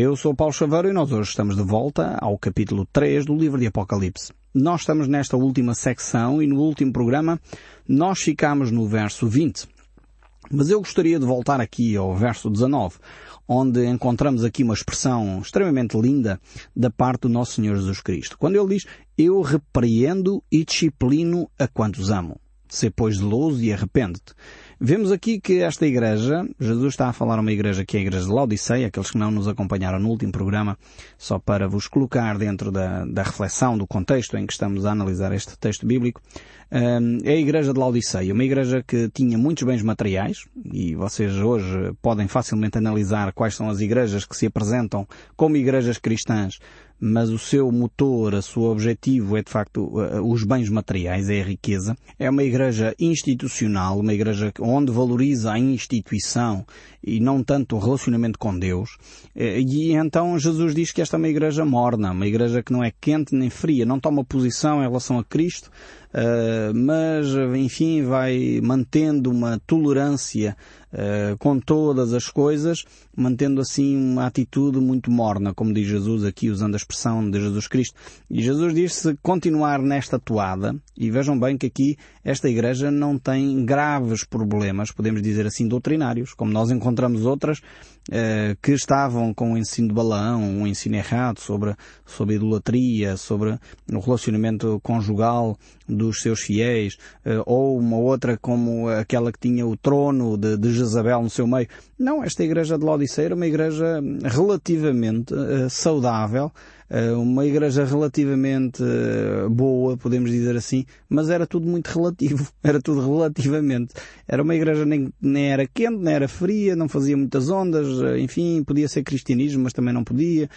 Eu sou Paulo Chaveiro e nós hoje estamos de volta ao capítulo 3 do livro de Apocalipse. Nós estamos nesta última secção e no último programa nós ficamos no verso 20. Mas eu gostaria de voltar aqui ao verso 19, onde encontramos aqui uma expressão extremamente linda da parte do nosso Senhor Jesus Cristo. Quando ele diz, eu repreendo e disciplino a quantos amo. Sê pois zeloso e arrepende-te. Vemos aqui que esta igreja, Jesus está a falar uma igreja que é a igreja de Laodiceia, aqueles que não nos acompanharam no último programa, só para vos colocar dentro da, da reflexão, do contexto em que estamos a analisar este texto bíblico, é a igreja de Laodiceia, uma igreja que tinha muitos bens materiais, e vocês hoje podem facilmente analisar quais são as igrejas que se apresentam como igrejas cristãs mas o seu motor, o seu objetivo é de facto os bens materiais, é a riqueza. É uma igreja institucional, uma igreja onde valoriza a instituição e não tanto o relacionamento com Deus. E então Jesus diz que esta é uma igreja morna, uma igreja que não é quente nem fria, não toma posição em relação a Cristo, mas enfim vai mantendo uma tolerância com todas as coisas, mantendo assim uma atitude muito morna, como diz Jesus aqui usando a expressão de Jesus Cristo. E Jesus diz se continuar nesta toada, e vejam bem que aqui esta igreja não tem graves problemas, podemos dizer assim, doutrinários, como nós encontramos outras uh, que estavam com o ensino de Balaão, um ensino errado sobre, sobre a idolatria, sobre o relacionamento conjugal, dos seus fiéis, eh, ou uma outra como aquela que tinha o trono de, de Jezabel no seu meio. Não, esta igreja de Laodiceia era uma igreja relativamente uh, saudável, uh, uma igreja relativamente uh, boa, podemos dizer assim, mas era tudo muito relativo, era tudo relativamente. Era uma igreja nem, nem era quente, nem era fria, não fazia muitas ondas, enfim, podia ser cristianismo, mas também não podia,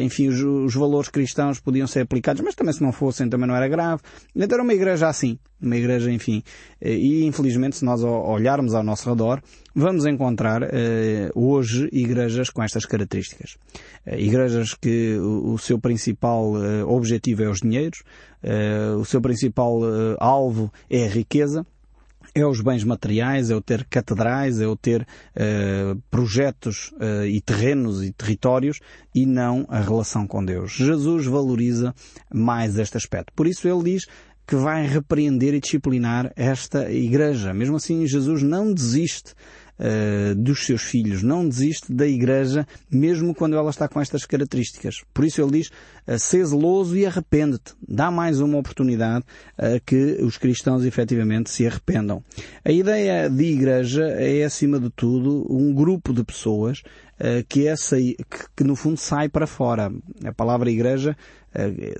enfim, os, os valores cristãos podiam ser aplicados, mas também se não fossem também não era grave. Então era uma igreja assim, uma igreja, enfim, e infelizmente se nós olharmos ao nosso redor, vamos encontrar uh, hoje igrejas com estas características. Uh, igrejas que o, seu principal uh, objetivo é os dinheiros, o seu principal alvo é a riqueza, é os bens materiais, é o ter catedrais, é o ter projetos e terrenos e territórios e não a relação com Deus. Jesus valoriza mais este aspecto. Por isso ele diz que vai repreender e disciplinar esta igreja. Mesmo assim, Jesus não desiste uh, dos seus filhos, não desiste da igreja, mesmo quando ela está com estas características. Por isso ele diz, sê zeloso e arrepende-te. Dá mais uma oportunidade a uh, que os cristãos efetivamente se arrependam. A ideia de igreja é, acima de tudo, um grupo de pessoas uh, que, essa, que, que no fundo sai para fora. A palavra igreja eh,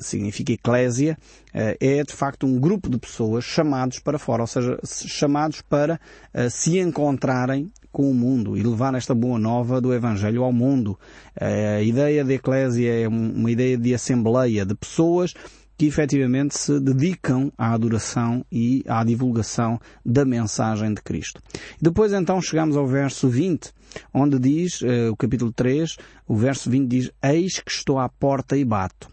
significa eclésia, eh, é de facto um grupo de pessoas chamados para fora, ou seja, chamados para eh, se encontrarem com o mundo e levar esta boa nova do Evangelho ao mundo. A ideia de eclésia é uma ideia de assembleia, de pessoas que efetivamente se dedicam à adoração e à divulgação da mensagem de Cristo. Depois então chegamos ao verso 20, onde diz, o capítulo 3, o verso 20 diz, Eis que estou à porta e bato.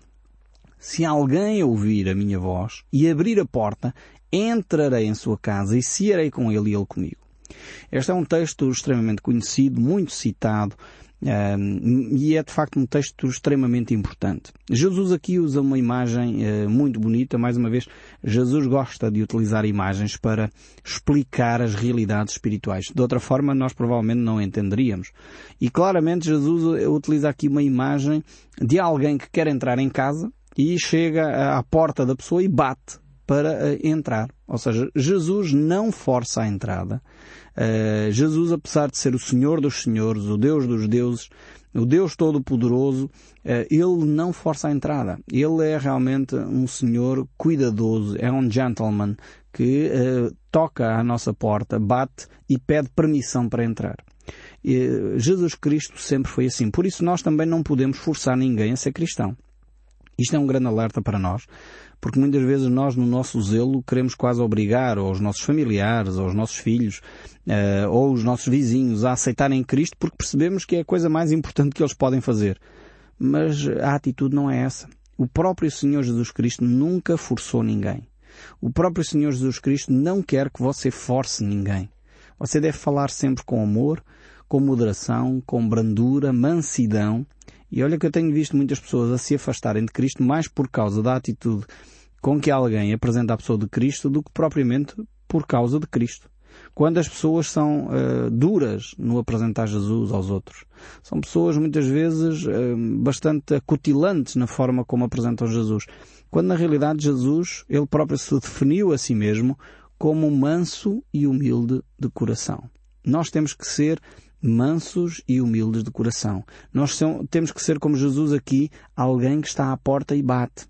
Se alguém ouvir a minha voz e abrir a porta, entrarei em sua casa e cearei com ele e ele comigo. Este é um texto extremamente conhecido, muito citado, um, e é de facto um texto extremamente importante. Jesus aqui usa uma imagem uh, muito bonita, mais uma vez, Jesus gosta de utilizar imagens para explicar as realidades espirituais. De outra forma, nós provavelmente não entenderíamos. E claramente Jesus utiliza aqui uma imagem de alguém que quer entrar em casa e chega à porta da pessoa e bate para eh, entrar. Ou seja, Jesus não força a entrada. Uh, Jesus, apesar de ser o Senhor dos Senhores, o Deus dos Deuses, o Deus Todo-Poderoso, uh, Ele não força a entrada. Ele é realmente um Senhor cuidadoso, é um gentleman que uh, toca à nossa porta, bate e pede permissão para entrar. Jesus Cristo sempre foi assim. Por isso nós também não podemos forçar ninguém a ser cristão. Isto é um grande alerta para nós, porque muitas vezes nós, no nosso zelo, queremos quase obrigar aos nossos familiares, aos nossos filhos, uh, ou os nossos vizinhos a aceitarem Cristo porque percebemos que é a coisa mais importante que eles podem fazer. Mas a atitude não é essa. O próprio Senhor Jesus Cristo nunca forçou ninguém. O próprio Senhor Jesus Cristo não quer que você force ninguém. Você deve falar sempre com amor, com moderação, com brandura, mansidão, E olha que eu tenho visto muitas pessoas a se afastarem de Cristo mais por causa da atitude com que alguém apresenta a pessoa de Cristo do que propriamente por causa de Cristo. Quando as pessoas são uh, duras no apresentar Jesus aos outros. São pessoas muitas vezes uh, bastante acutilantes na forma como apresentam Jesus. Quando na realidade Jesus, ele próprio se definiu a si mesmo como manso e humilde de coração. Nós temos que ser mansos e humildes de coração. Nós temos que ser como Jesus aqui, alguém que está à porta e bate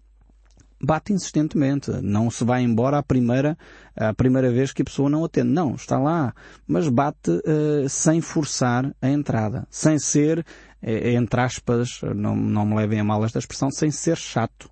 bate insistentemente. Não se vai embora a primeira, a primeira vez que a pessoa não atende. Não, está lá. Mas bate uh, sem forçar a entrada. Sem ser, eh, entre aspas, não, não me levem a mal esta expressão, sem ser chato.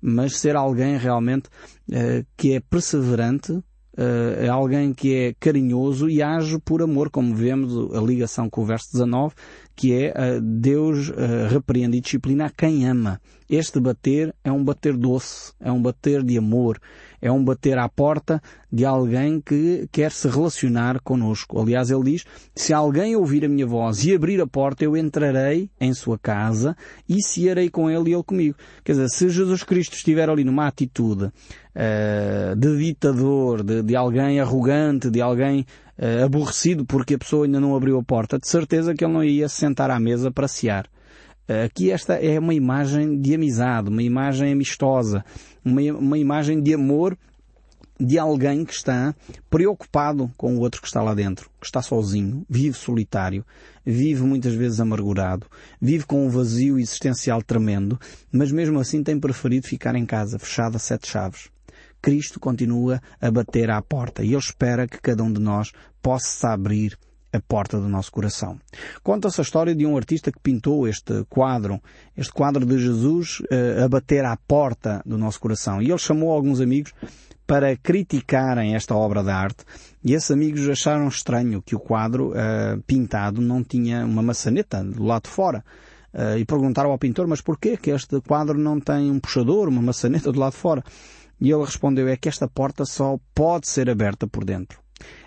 Mas ser alguém realmente uh, que é perseverante é alguém que é carinhoso e age por amor, como vemos a ligação com o verso 19, que é uh, Deus uh, repreende e disciplina a quem ama. Este bater é um bater doce, é um bater de amor, é um bater à porta de alguém que quer se relacionar conosco. Aliás, ele diz, se alguém ouvir a minha voz e abrir a porta, eu entrarei em sua casa e cearei com ele e ele comigo. Quer dizer, se Jesus Cristo estiver ali numa atitude uh, de ditador, de, de alguém arrogante, de alguém uh, aborrecido porque a pessoa ainda não abriu a porta, de certeza que ele não ia se sentar à mesa para cear. Uh, aqui esta é uma imagem de amizade, uma imagem amistosa, uma, uma imagem de amor de alguém que está preocupado com o outro que está lá dentro, que está sozinho, vive solitário, vive muitas vezes amargurado, vive com um vazio existencial tremendo, mas mesmo assim tem preferido ficar em casa, fechado a sete chaves. Cristo continua a bater à porta e Ele espera que cada um de nós possa abrir a porta do nosso coração. Conta-se a história de um artista que pintou este quadro, este quadro de Jesus uh, a bater à porta do nosso coração. E ele chamou alguns amigos para criticarem esta obra de arte e esses amigos acharam estranho que o quadro uh, pintado não tinha uma maçaneta do lado de fora. Uh, e perguntaram ao pintor, mas porquê que este quadro não tem um puxador, uma maçaneta do lado de fora? E ele respondeu, é que esta porta só pode ser aberta por dentro.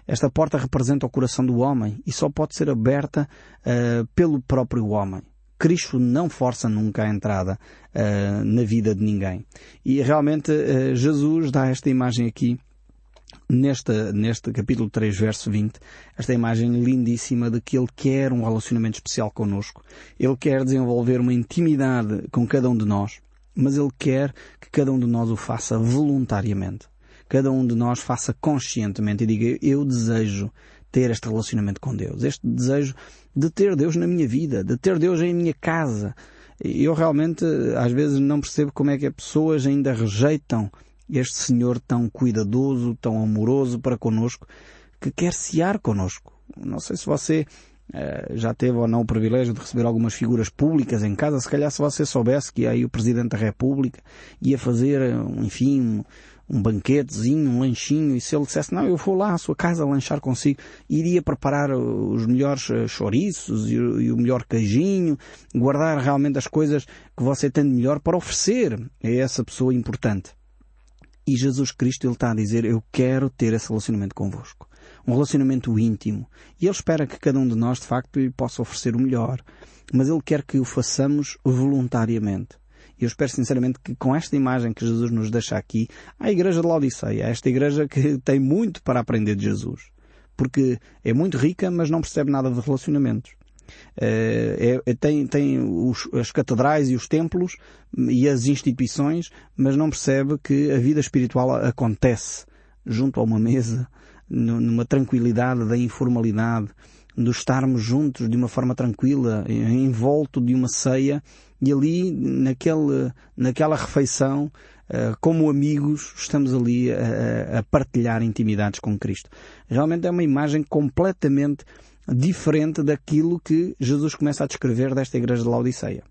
Esta porta representa o coração do homem e só pode ser aberta uh, pelo próprio homem. Cristo não força nunca a entrada uh, na vida de ninguém. E realmente uh, Jesus dá esta imagem aqui, neste, neste capítulo 3, verso 20, esta imagem lindíssima de que Ele quer um relacionamento especial connosco. Ele quer desenvolver uma intimidade com cada um de nós mas Ele quer que cada um de nós o faça voluntariamente. Cada um de nós faça conscientemente e diga, eu desejo ter este relacionamento com Deus, este desejo de ter Deus na minha vida, de ter Deus em minha casa. Eu realmente, às vezes, não percebo como é que as pessoas ainda rejeitam este Senhor tão cuidadoso, tão amoroso para conosco, que quer cear conosco. Não sei se você eh, já teve ou não o privilégio de receber algumas figuras públicas em casa, se calhar se você soubesse que aí o Presidente da República ia fazer, eh, enfim, um, banquetezinho, um lanchinho, e se ele dissesse, não, eu vou lá à sua casa lanchar consigo, iria preparar os melhores eh, chouriços e o, melhor queijinho, guardar realmente as coisas que você tem de melhor para oferecer a essa pessoa importante. E Jesus Cristo, Ele está a dizer, eu quero ter esse relacionamento convosco um relacionamento íntimo. E Ele espera que cada um de nós, de facto, possa oferecer o melhor. Mas Ele quer que o façamos voluntariamente. Eu espero sinceramente que com esta imagem que Jesus nos deixa aqui, a igreja de Laodiceia, esta igreja que tem muito para aprender de Jesus. Porque é muito rica, mas não percebe nada de relacionamentos. É, é, tem, tem os, as catedrais e os templos e as instituições, mas não percebe que a vida espiritual acontece junto a uma mesa, numa tranquilidade da informalidade, de estarmos juntos de uma forma tranquila, envolto de uma ceia, e ali, naquele, naquela refeição, eh, como amigos, estamos ali a, a partilhar intimidades com Cristo. Realmente é uma imagem completamente diferente daquilo que Jesus começa a descrever desta igreja de Laodiceia.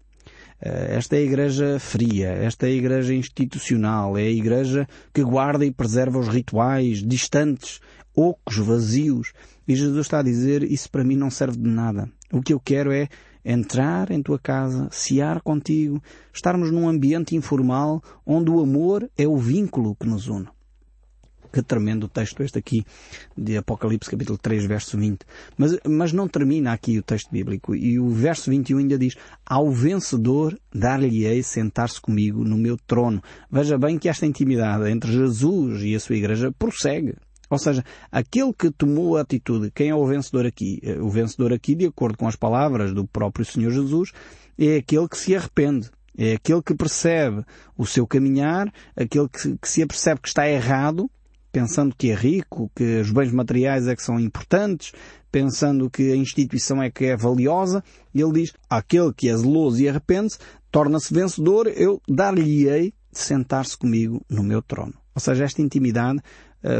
Eh, esta é a igreja fria, esta é a igreja institucional, é a igreja que guarda e preserva os rituais distantes ocos, vazios. E Jesus está a dizer, isso para mim não serve de nada. O que eu quero é entrar em tua casa, cear contigo, estarmos num ambiente informal onde o amor é o vínculo que nos une. Que tremendo texto este aqui de Apocalipse capítulo 3 verso 20. Mas, mas não termina aqui o texto bíblico e o verso 21 ainda diz ao vencedor dar-lhe-ei sentar-se comigo no meu trono. Veja bem que esta intimidade entre Jesus e a sua igreja prossegue. Ou seja, aquele que tomou a atitude, quem é o vencedor aqui? O vencedor aqui, de acordo com as palavras do próprio Senhor Jesus, é aquele que se arrepende. É aquele que percebe o seu caminhar, aquele que, que se apercebe que está errado, pensando que é rico, que os bens materiais é que são importantes, pensando que a instituição é que é valiosa, ele diz, aquele que é zeloso e arrepende-se, torna-se vencedor, eu dar-lhe-ei sentar-se comigo no meu trono. Ou seja, esta intimidade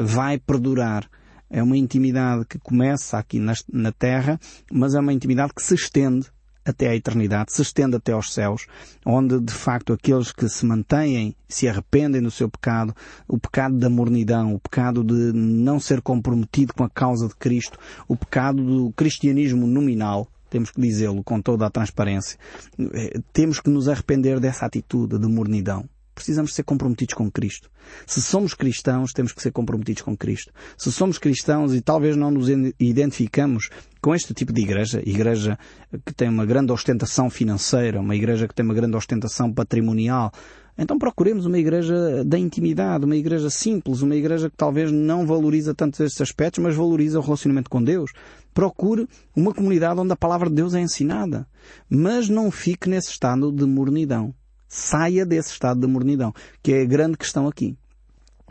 vai perdurar. É uma intimidade que começa aqui na, na Terra, mas é uma intimidade que se estende até à eternidade, se estende até aos céus, onde de facto aqueles que se mantêm, se arrependem do seu pecado, o pecado da mornidão, o pecado de não ser comprometido com a causa de Cristo, o pecado do cristianismo nominal, temos que dizê-lo com toda a transparência, eh, temos que nos arrepender dessa atitude de mornidão. Precisamos ser comprometidos com Cristo. Se somos cristãos, temos que ser comprometidos com Cristo. Se somos cristãos e talvez não nos identificamos com este tipo de igreja, igreja que tem uma grande ostentação financeira, uma igreja que tem uma grande ostentação patrimonial, então procuremos uma igreja da intimidade, uma igreja simples, uma igreja que talvez não valoriza tanto estes aspectos, mas valoriza o relacionamento com Deus. Procure uma comunidade onde a palavra de Deus é ensinada. Mas não fique nesse estado de mornidão. Saia desse estado de mornidão, que é a grande questão aqui.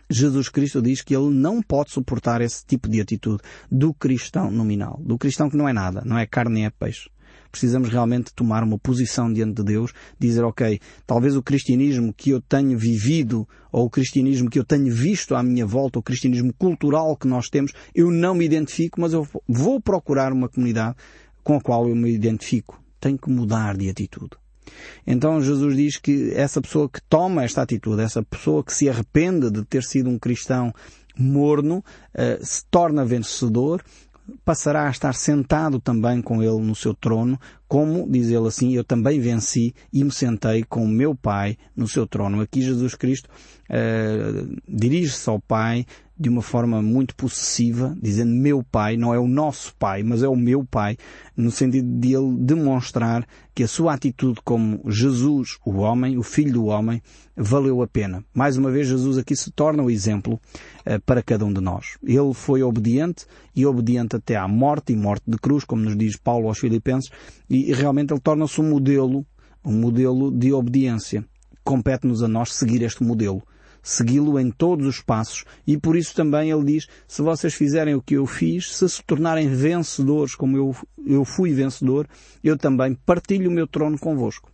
Jesus Cristo diz que ele não pode suportar esse tipo de atitude do cristão nominal, do cristão que não é nada, não é carne nem é peixe. Precisamos realmente tomar uma posição diante de Deus, dizer, ok, talvez o cristianismo que eu tenho vivido, ou o cristianismo que eu tenho visto à minha volta, o cristianismo cultural que nós temos, eu não me identifico, mas eu vou procurar uma comunidade com a qual eu me identifico. Tenho que mudar de atitude. Então Jesus diz que essa pessoa que toma esta atitude, essa pessoa que se arrepende de ter sido um cristão morno, eh, se torna vencedor, passará a estar sentado também com ele no seu trono, como, diz ele assim, eu também venci e me sentei com o meu Pai no seu trono. Aqui Jesus Cristo uh, dirige-se ao Pai de uma forma muito possessiva, dizendo meu pai, não é o nosso pai, mas é o meu pai, no sentido de ele demonstrar que a sua atitude como Jesus, o homem, o filho do homem, valeu a pena. Mais uma vez, Jesus aqui se torna o exemplo uh, para cada um de nós. Ele foi obediente e obediente até à morte e morte de cruz, como nos diz Paulo aos Filipenses, e realmente ele torna-se um modelo, um modelo de obediência. Compete-nos a nós seguir este modelo segui-lo em todos os passos e por isso também ele diz, se vocês fizerem o que eu fiz, se se tornarem vencedores como eu, eu fui vencedor, eu também partilho o meu trono convosco.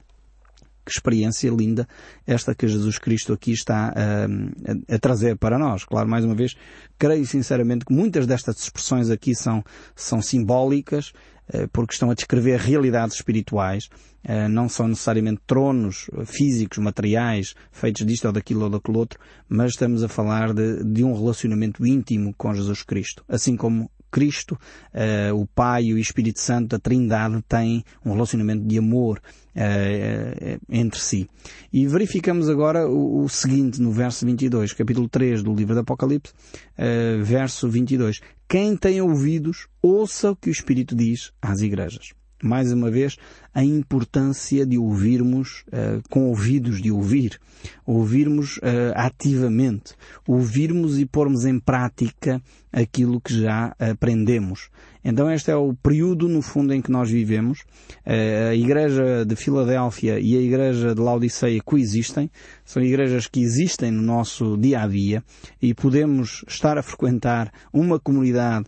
Que experiência linda esta que Jesus Cristo aqui está a, a, a, trazer para nós. Claro, mais uma vez, creio sinceramente que muitas destas expressões aqui são, são simbólicas, porque estão a descrever realidades espirituais, eh, não são necessariamente tronos físicos, materiais, feitos disto ou daquilo ou daquele outro, mas estamos a falar de, de um relacionamento íntimo com Jesus Cristo. Assim como Cristo, uh, o Pai e o Espírito Santo, a Trindade, têm um relacionamento de amor uh, entre si. E verificamos agora o, o, seguinte no verso 22, capítulo 3 do livro do Apocalipse, uh, verso 22. Quem tem ouvidos, ouça o que o Espírito diz às igrejas mais uma vez, a importância de ouvirmos uh, com ouvidos de ouvir, ouvirmos uh, ativamente, ouvirmos e pormos em prática aquilo que já aprendemos. Então este é o período, no fundo, em que nós vivemos. Uh, a Igreja de Filadélfia e a Igreja de Laodiceia coexistem. São igrejas que existem no nosso dia a dia e podemos estar a frequentar uma comunidade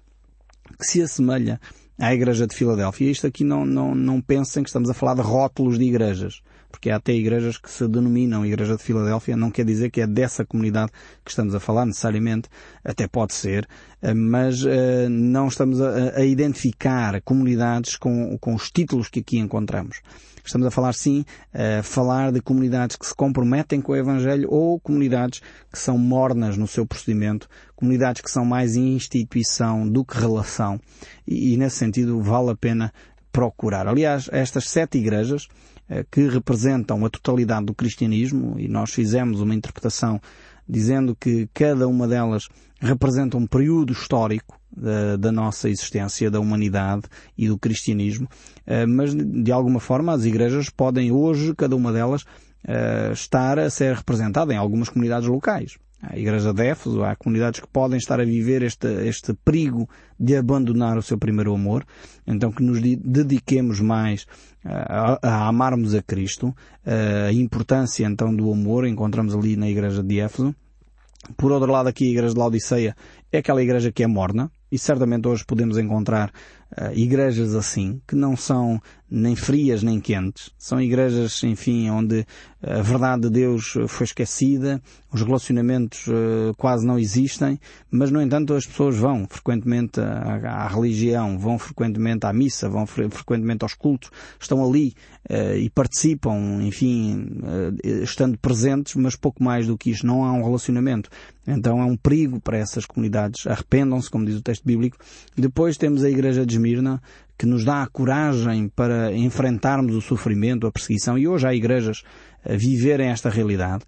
que se assemelha à Igreja de Filadélfia. Isto aqui não, não, não pensem que estamos a falar de rótulos de igrejas, porque há até igrejas que se denominam Igreja de Filadélfia, não quer dizer que é dessa comunidade que estamos a falar necessariamente, até pode ser, eh, mas uh, não estamos a, a, identificar comunidades com, com os títulos que aqui encontramos. Estamos a falar sim, a falar de comunidades que se comprometem com o Evangelho ou comunidades que são mornas no seu procedimento, comunidades que são mais instituição do que relação. E, e nesse sentido vale a pena procurar. Aliás, estas sete igrejas que representam a totalidade do cristianismo e nós fizemos uma interpretação dizendo que cada uma delas representa um período histórico da, nossa existência, da humanidade e do cristianismo, mas de alguma forma as igrejas podem hoje, cada uma delas, estar a ser representada em algumas comunidades locais. A Igreja de Éfeso, há comunidades que podem estar a viver este, este perigo de abandonar o seu primeiro amor, então que nos dediquemos mais a, a amarmos a Cristo, a importância então do amor, encontramos ali na Igreja de Éfeso. Por outro lado, aqui a Igreja de Laodiceia é aquela igreja que é morna, e certamente hoje podemos encontrar uh, igrejas assim, que não são nem frias nem quentes. São igrejas, enfim, onde a verdade de Deus foi esquecida, os relacionamentos uh, quase não existem, mas no entanto as pessoas vão frequentemente à, à religião, vão frequentemente à missa, vão fre frequentemente aos cultos, estão ali uh, e participam, enfim, estando presentes, mas pouco mais do que isso. Não há um relacionamento. Então é um perigo para essas comunidades. Arrependam-se, como diz o texto bíblico. Depois temos a Igreja de Esmirna, que nos dá a coragem para enfrentarmos o sofrimento, a perseguição. E hoje há igrejas a viverem esta realidade,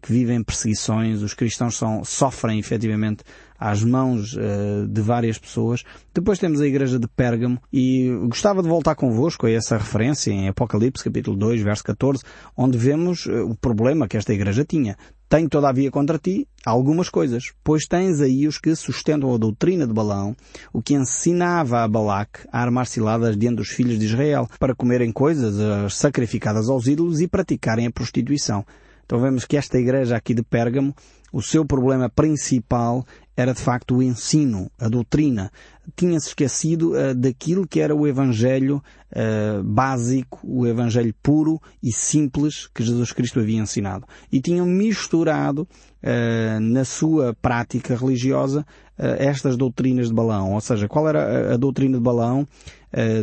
que vivem perseguições, os cristãos são, sofrem efetivamente às mãos uh, de várias pessoas. Depois temos a igreja de Pérgamo e gostava de voltar convosco a essa referência em Apocalipse capítulo 2, verso 14, onde vemos uh, o problema que esta igreja tinha. Tenho todavia contra ti algumas coisas, pois tens aí os que sustentam a doutrina de Balão, o que ensinava a Balaque a armar ciladas diante dos filhos de Israel, para comerem coisas uh, sacrificadas aos ídolos e praticarem a prostituição. Então vemos que esta igreja aqui de Pérgamo, o seu problema principal era de facto o ensino, a doutrina. Tinha-se esquecido uh, daquilo que era o Evangelho uh, básico, o Evangelho puro e simples que Jesus Cristo havia ensinado. E tinham misturado uh, na sua prática religiosa estas doutrinas de Balão. Ou seja, qual era a, a doutrina de Balão?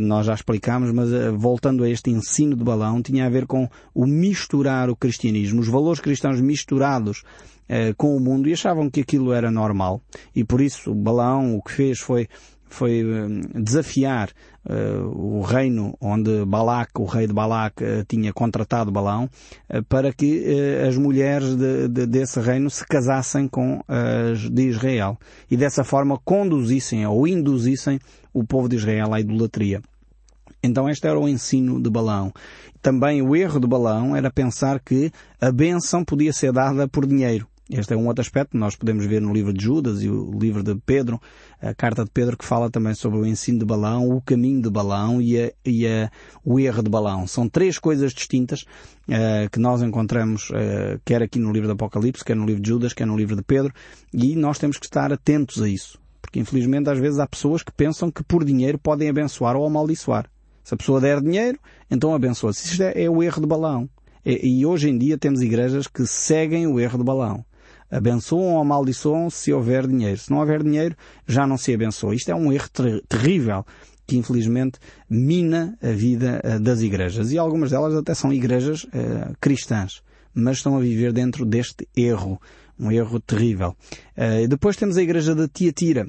nós já explicámos, mas voltando a este ensino de Balão, tinha a ver com o misturar o cristianismo, os valores cristãos misturados eh, com o mundo e achavam que aquilo era normal. E por isso Balão o que fez foi foi eh, desafiar uh, o reino onde Balac, o rei de Balac, uh, tinha contratado Balão, uh, para que as mulheres de, de, desse reino se casassem com as de Israel e dessa forma conduzissem ou induzissem o povo de Israel à idolatria. Então este era o ensino de Balão. Também o erro de Balão era pensar que a bênção podia ser dada por dinheiro. Este é um outro aspecto que nós podemos ver no livro de Judas e o livro de Pedro, a carta de Pedro que fala também sobre o ensino de Balão, o caminho de Balão e, a, e a, o erro de Balão. São três coisas distintas uh, que nós encontramos uh, quer aqui no livro do Apocalipse, quer no livro de Judas, quer no livro de Pedro e nós temos que estar atentos a isso. Porque infelizmente às vezes há pessoas que pensam que por dinheiro podem abençoar ou amaldiçoar. Se a pessoa der dinheiro, então abençoa-se. Isto é, é o erro de Balão. E, e hoje em dia temos igrejas que seguem o erro de Balão abençoam ou amaldiçoam se houver dinheiro. Se não houver dinheiro, já não se abençoa. Isto é um erro ter terrível que infelizmente mina a vida uh, das igrejas. E algumas delas até são igrejas uh, cristãs, mas estão a viver dentro deste erro. Um erro terrível. Uh, depois temos a igreja de Tiatira,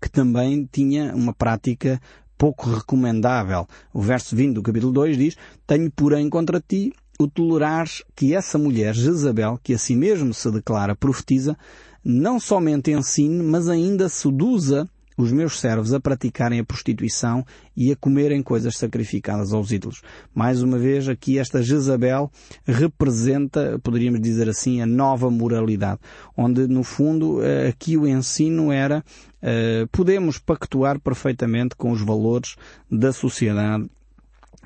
que também tinha uma prática pouco recomendável. O verso 20 do capítulo 2 diz, Tenho porém contra ti o tolerares que essa mulher, Jezabel, que a si mesmo se declara profetiza, não somente ensine, mas ainda seduza os meus servos a praticarem a prostituição e a comerem coisas sacrificadas aos ídolos. Mais uma vez, aqui esta Jezabel representa, poderíamos dizer assim, a nova moralidade, onde no fundo eh, aqui o ensino era uh, podemos pactuar perfeitamente com os valores da sociedade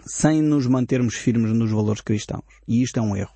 sem nos mantermos firmes nos valores cristãos. E isto é um erro.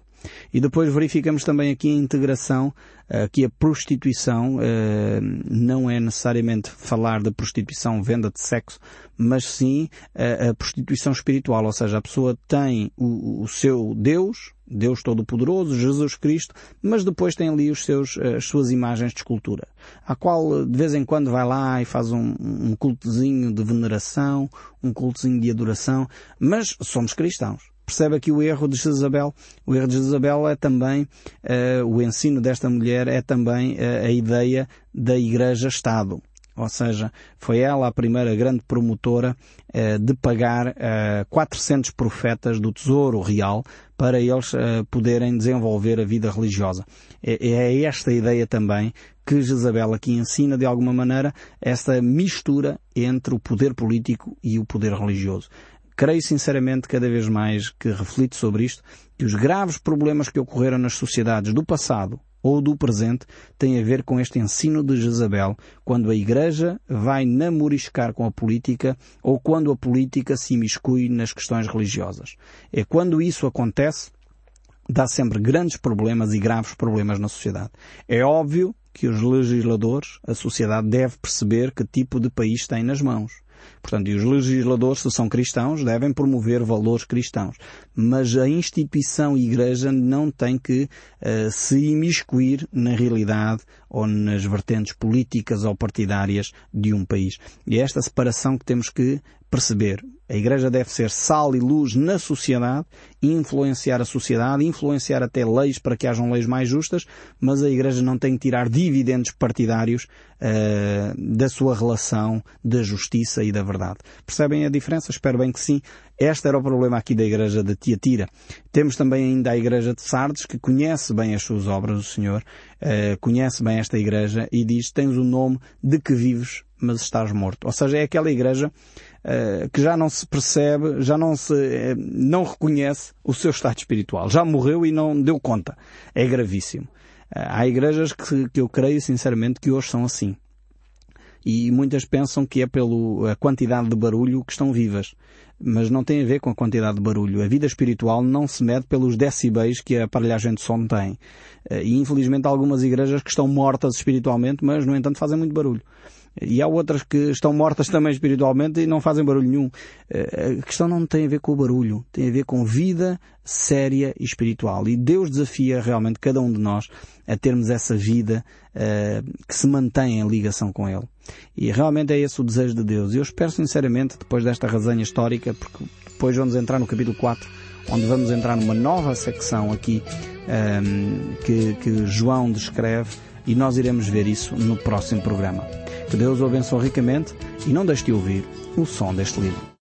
E depois verificamos também aqui a integração, eh, que a prostituição eh, não é necessariamente falar de prostituição, venda de sexo, mas sim a, prostituição espiritual, ou seja, a pessoa tem o, seu Deus, Deus Todo-Poderoso, Jesus Cristo, mas depois tem ali os seus, eh, as suas imagens de escultura, a qual de vez em quando vai lá e faz um, um cultozinho de veneração, um cultozinho de adoração, mas somos cristãos. Percebe aqui o erro de Jezabel? O erro de Jezabel é também, uh, o ensino desta mulher é também uh, a ideia da Igreja-Estado ou seja, foi ela a primeira grande promotora eh, de pagar eh, 400 profetas do Tesouro Real para eles eh, poderem desenvolver a vida religiosa. É, é esta ideia também que Jezabel aqui ensina de alguma maneira esta mistura entre o poder político e o poder religioso. Creio sinceramente cada vez mais que reflito sobre isto, que os graves problemas que ocorreram nas sociedades do passado ou do presente tem a ver com este ensino de Jezabel, quando a Igreja vai namoriscar com a política ou quando a política se imiscui nas questões religiosas. É quando isso acontece, dá sempre grandes problemas e graves problemas na sociedade. É óbvio que os legisladores, a sociedade deve perceber que tipo de país tem nas mãos. Portanto, e os legisladores, se são cristãos, devem promover valores cristãos. Mas a instituição igreja não tem que uh, se imiscuir na realidade ou nas vertentes políticas ou partidárias de um país. E é esta separação que temos que perceber. A Igreja deve ser sal e luz na sociedade, influenciar a sociedade, influenciar até leis para que hajam leis mais justas, mas a Igreja não tem que tirar dividendos partidários uh, da sua relação da justiça e da verdade. Percebem a diferença? Espero bem que sim. Este era o problema aqui da Igreja de Tiatira. Temos também ainda a Igreja de Sardes, que conhece bem as suas obras do Senhor, uh, conhece bem esta Igreja e diz, tens o nome de que vives, mas estás morto. Ou seja, é aquela Igreja Uh, que já não se percebe, já não se, uh, não reconhece o seu estado espiritual. Já morreu e não deu conta. É gravíssimo. Há igrejas que, que eu creio sinceramente que hoje são assim. E muitas pensam que é pela quantidade de barulho que estão vivas. Mas não tem a ver com a quantidade de barulho. A vida espiritual não se mede pelos decibéis que a aparelhagem de som tem. E infelizmente há algumas igrejas que estão mortas espiritualmente, mas no entanto fazem muito barulho. E há outras que estão mortas também espiritualmente e não fazem barulho nenhum. Eh, a questão não tem a ver com o barulho, tem a ver com vida séria e espiritual. E Deus desafia realmente cada um de nós a termos essa vida uh, que se mantém em ligação com Ele. E realmente é esse o desejo de Deus. E eu espero sinceramente, depois desta resenha histórica, porque depois vamos entrar no capítulo 4, onde vamos entrar numa nova secção aqui um, ehm, que, que João descreve, e nós iremos ver isso no próximo programa. Que Deus o abençoe ricamente e não deixe de ouvir o som deste livro.